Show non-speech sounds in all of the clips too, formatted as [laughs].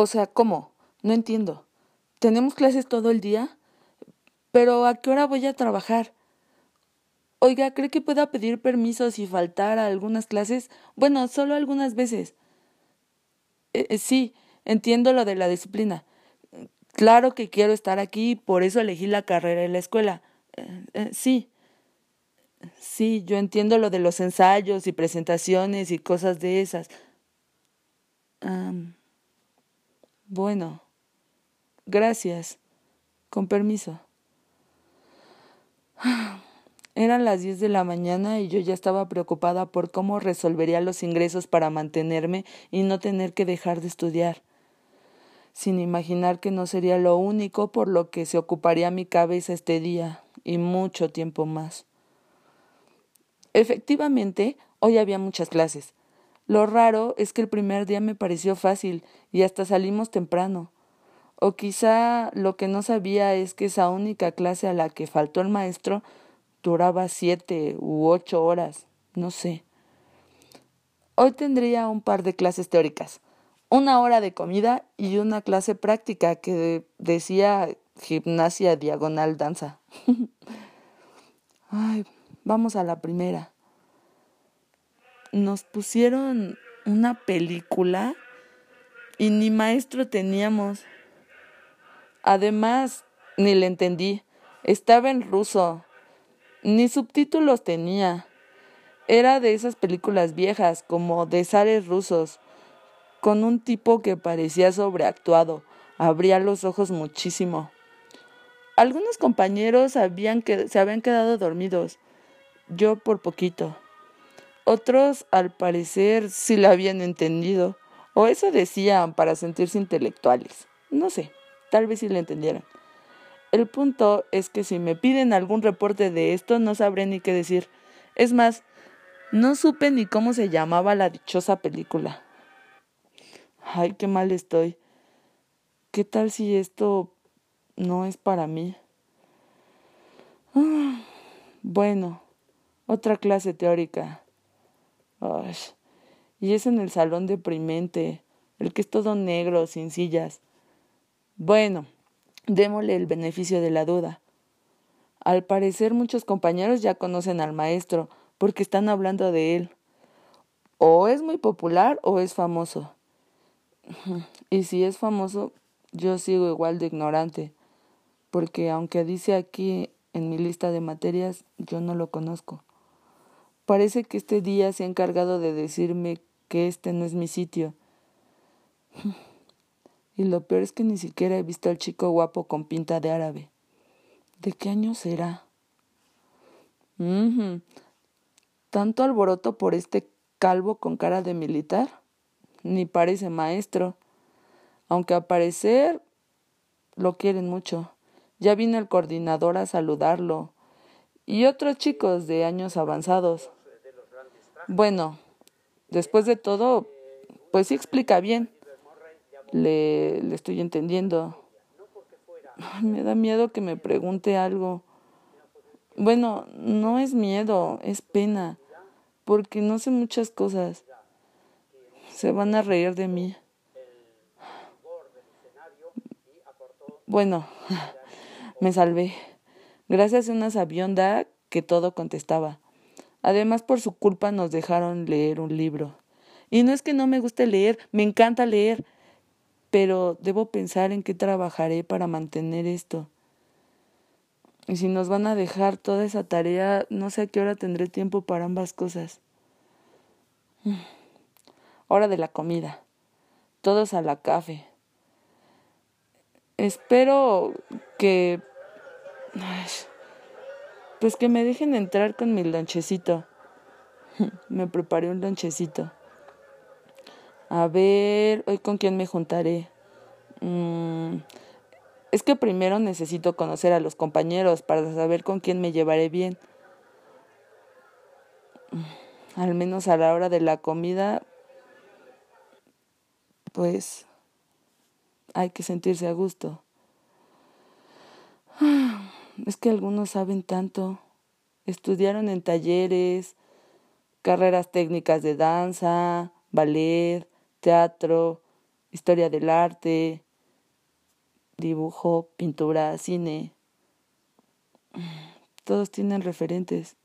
O sea, ¿cómo? No entiendo. ¿Tenemos clases todo el día? Pero ¿a qué hora voy a trabajar? Oiga, ¿cree que pueda pedir permiso si faltar a algunas clases? Bueno, solo algunas veces. Eh, eh, sí, entiendo lo de la disciplina. Claro que quiero estar aquí, por eso elegí la carrera en la escuela. Eh, sí. Sí, yo entiendo lo de los ensayos y presentaciones y cosas de esas. Bueno. Gracias. Con permiso. [sighs] Eran las diez de la mañana y yo ya estaba preocupada por cómo resolvería los ingresos para mantenerme y no tener que dejar de estudiar, sin imaginar que no sería lo único por lo que se ocuparía mi cabeza este día y mucho tiempo más. Efectivamente, hoy había muchas clases. Lo raro es que el primer día me pareció fácil y hasta salimos temprano. O quizá lo que no sabía es que esa única clase a la que faltó el maestro duraba siete u ocho horas, no sé. Hoy tendría un par de clases teóricas, una hora de comida y una clase práctica que decía gimnasia diagonal danza. [laughs] Ay, vamos a la primera. Nos pusieron una película y ni maestro teníamos. Además, ni le entendí. Estaba en ruso. Ni subtítulos tenía. Era de esas películas viejas, como de zares rusos, con un tipo que parecía sobreactuado. Abría los ojos muchísimo. Algunos compañeros habían se habían quedado dormidos, yo por poquito. Otros, al parecer, sí la habían entendido, o eso decían para sentirse intelectuales. No sé, tal vez sí la entendieran. El punto es que si me piden algún reporte de esto no sabré ni qué decir. Es más, no supe ni cómo se llamaba la dichosa película. Ay, qué mal estoy. ¿Qué tal si esto no es para mí? Ah, bueno, otra clase teórica. Y es en el salón deprimente, el que es todo negro, sin sillas. Bueno, Démosle el beneficio de la duda. Al parecer muchos compañeros ya conocen al maestro porque están hablando de él. O es muy popular o es famoso. [clears throat] Y si es famoso, yo sigo igual de ignorante, porque aunque dice aquí en mi lista de materias, yo no lo conozco. Parece que este día se ha encargado de decirme que este no es mi sitio. [sighs] Y lo peor es que ni siquiera he visto al chico guapo con pinta de árabe. ¿De qué año será? ¿Tanto alboroto por este calvo con cara de militar? Ni parece maestro. Aunque a parecer lo quieren mucho. Ya vino el coordinador a saludarlo. Y otros chicos de años avanzados. Bueno, después de todo, pues sí explica bien le, estoy entendiendo. me da miedo que me pregunte algo. Bueno, no es miedo, es pena, porque no sé muchas cosas. Se van a reír de mí. Bueno, [laughs] me salvé. Gracias a una sabionda que todo contestaba. Además, por su culpa nos dejaron leer un libro. Y no es que no me guste leer, me encanta leer pero debo pensar en qué trabajaré para mantener esto. Y si nos van a dejar toda esa tarea, no sé a qué hora tendré tiempo para ambas cosas. [sighs] Hora de la comida. Todos a la café. Espero que... [sighs] Pues que me dejen entrar con mi lonchecito. [laughs] me preparé un lonchecito. A ver, hoy con quién me juntaré. Mm, es que primero necesito conocer a los compañeros para saber con quién me llevaré bien. [sighs] Al menos a la hora de la comida, pues hay que sentirse a gusto. [sighs] Es que algunos saben tanto. Estudiaron en talleres, carreras técnicas de danza, ballet, teatro, historia del arte, dibujo, pintura, cine. Todos tienen referentes.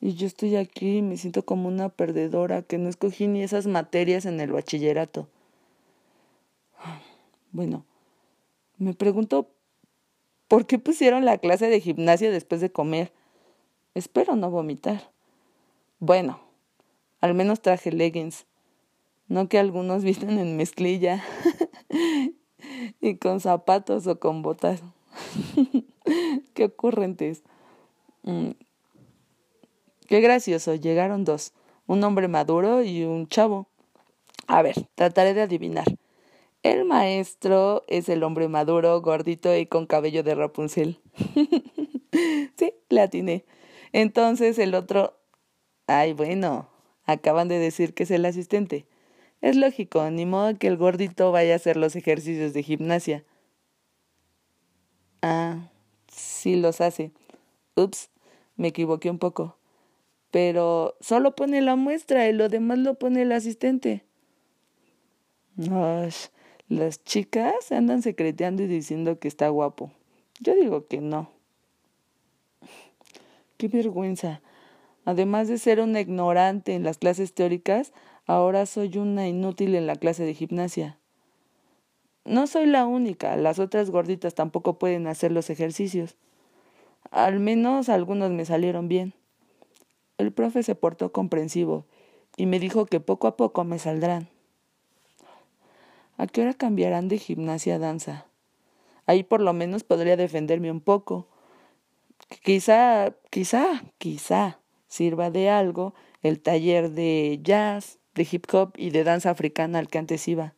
Y yo estoy aquí y me siento como una perdedora que no escogí ni esas materias en el bachillerato. Bueno, me pregunto por qué pusieron la clase de gimnasia después de comer. Espero no vomitar. Bueno, al menos traje leggings, no que algunos [laughs] visten en mezclilla [laughs] y con zapatos o con botas. [laughs] qué ocurrentes. Mm. Qué gracioso, llegaron dos, un hombre maduro y un chavo. A ver, trataré de adivinar. El maestro es el hombre maduro, gordito y con cabello de Rapunzel. [laughs] sí, le atiné. Entonces el otro... Ay, bueno, acaban de decir que es el asistente. Es lógico, ni modo que el gordito vaya a hacer los ejercicios de gimnasia. Ah, sí los hace. Ups, me equivoqué un poco. Pero solo pone la muestra y lo demás lo pone el asistente. Las chicas andan secreteando y diciendo que está guapo. Yo digo que no. Qué vergüenza. Además de ser una ignorante en las clases teóricas, ahora soy una inútil en la clase de gimnasia. No soy la única, las otras gorditas tampoco pueden hacer los ejercicios. Al menos algunos me salieron bien. El profe se portó comprensivo y me dijo que poco a poco me saldrán. ¿A qué hora cambiarán de gimnasia a danza? Ahí por lo menos podría defenderme un poco. Quizá, quizá, quizá sirva de algo el taller de jazz, de hip hop y de danza africana al que antes iba.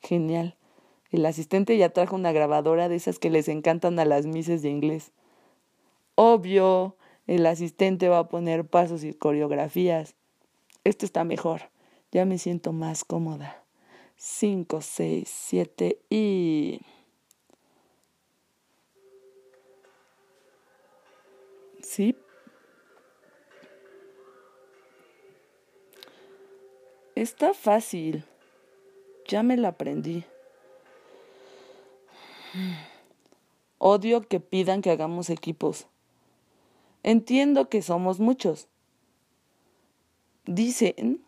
Genial. El asistente ya trajo una grabadora de esas que les encantan a las mises de inglés. Obvio, el asistente va a poner pasos y coreografías. Esto está mejor. Ya me siento más cómoda. Cinco, seis, siete y... Sí. Está fácil. Ya me la aprendí. Odio que pidan que hagamos equipos. Entiendo que somos muchos. Dicen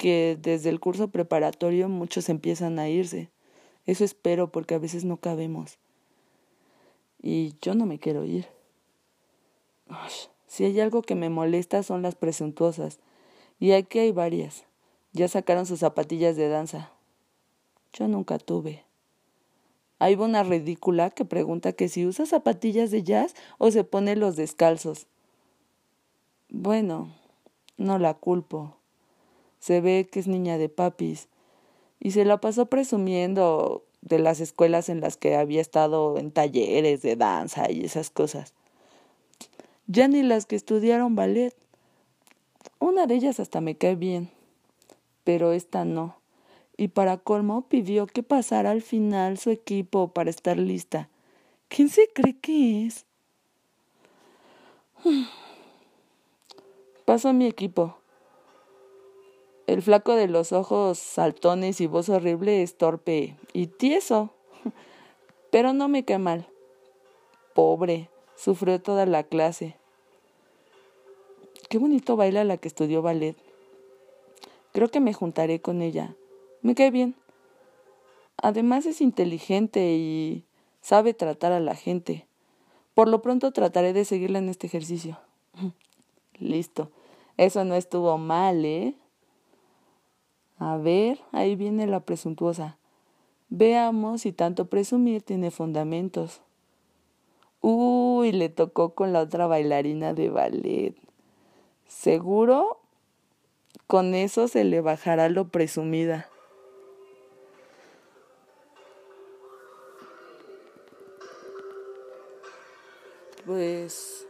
que desde el curso preparatorio muchos empiezan a irse. Eso espero porque a veces no cabemos. Y yo no me quiero ir. si hay algo que me molesta son las presuntuosas. Y aquí hay varias. Ya sacaron sus zapatillas de danza. Yo nunca tuve. Hay una ridícula que pregunta que si usa zapatillas de jazz o se pone los descalzos. Bueno, no la culpo. Se ve que es niña de papis y se la pasó presumiendo de las escuelas en las que había estado en talleres de danza y esas cosas. Ya ni las que estudiaron ballet. Una de ellas hasta me cae bien, pero esta no y para colmo pidió que pasara al final su equipo para estar lista. ¿Quién se cree que es? [sighs] Paso a mi equipo. El flaco de los ojos saltones y voz horrible es torpe y tieso. [laughs] Pero no me cae mal. Pobre, sufrió toda la clase. Qué bonito baila la que estudió ballet. Creo que me juntaré con ella. Me cae bien. Además es inteligente y sabe tratar a la gente. Por lo pronto trataré de seguirla en este ejercicio. [laughs] Listo. Eso no estuvo mal, ¿eh? A ver, ahí viene la presuntuosa. Veamos si tanto presumir tiene fundamentos. Uy, le tocó con la otra bailarina de ballet. Seguro con eso se le bajará lo presumida. Pues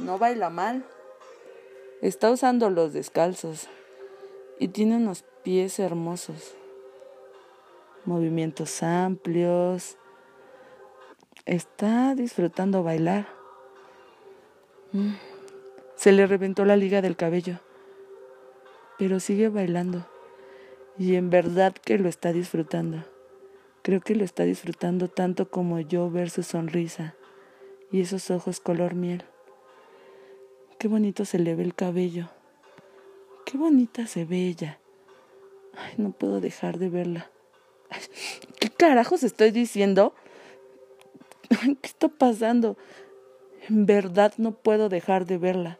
no baila mal. Está usando los descalzos y tiene unos pies hermosos. Movimientos amplios. Está disfrutando bailar. Mm. Se le reventó la liga del cabello, pero sigue bailando. Y en verdad que lo está disfrutando. Creo que lo está disfrutando tanto como yo ver su sonrisa y esos ojos color miel. Qué bonito se le ve el cabello. Qué bonita se ve ella. Ay, no puedo dejar de verla. ¿Qué carajos estoy diciendo? ¿Qué está pasando? En verdad no puedo dejar de verla.